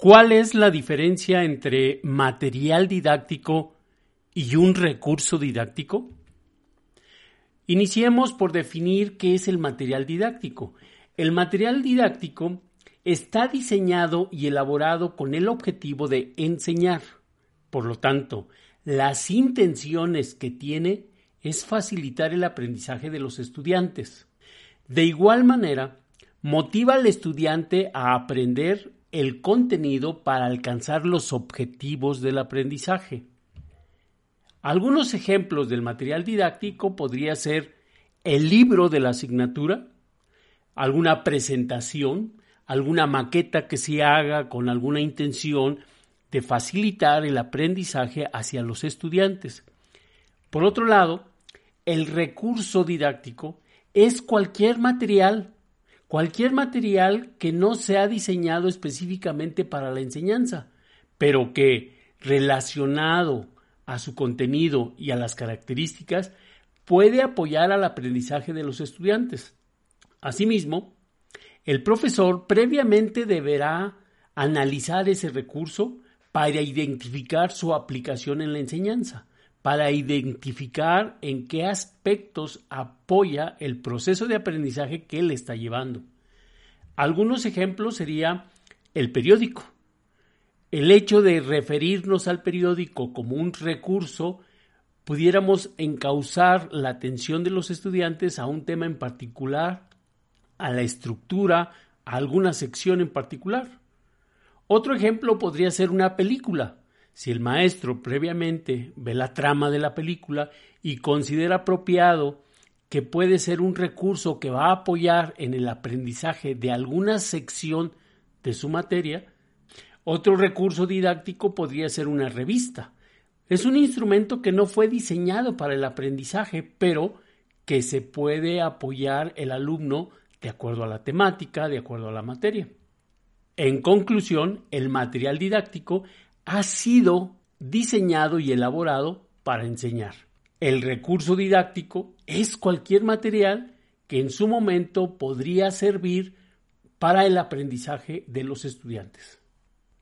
¿Cuál es la diferencia entre material didáctico y un recurso didáctico? Iniciemos por definir qué es el material didáctico. El material didáctico está diseñado y elaborado con el objetivo de enseñar. Por lo tanto, las intenciones que tiene es facilitar el aprendizaje de los estudiantes. De igual manera, motiva al estudiante a aprender el contenido para alcanzar los objetivos del aprendizaje. Algunos ejemplos del material didáctico podría ser el libro de la asignatura, alguna presentación, alguna maqueta que se haga con alguna intención de facilitar el aprendizaje hacia los estudiantes. Por otro lado, el recurso didáctico es cualquier material cualquier material que no sea diseñado específicamente para la enseñanza, pero que relacionado a su contenido y a las características puede apoyar al aprendizaje de los estudiantes. Asimismo, el profesor previamente deberá analizar ese recurso para identificar su aplicación en la enseñanza para identificar en qué aspectos apoya el proceso de aprendizaje que él está llevando. Algunos ejemplos sería el periódico. El hecho de referirnos al periódico como un recurso pudiéramos encauzar la atención de los estudiantes a un tema en particular, a la estructura, a alguna sección en particular. Otro ejemplo podría ser una película. Si el maestro previamente ve la trama de la película y considera apropiado que puede ser un recurso que va a apoyar en el aprendizaje de alguna sección de su materia, otro recurso didáctico podría ser una revista. Es un instrumento que no fue diseñado para el aprendizaje, pero que se puede apoyar el alumno de acuerdo a la temática, de acuerdo a la materia. En conclusión, el material didáctico ha sido diseñado y elaborado para enseñar. El recurso didáctico es cualquier material que en su momento podría servir para el aprendizaje de los estudiantes.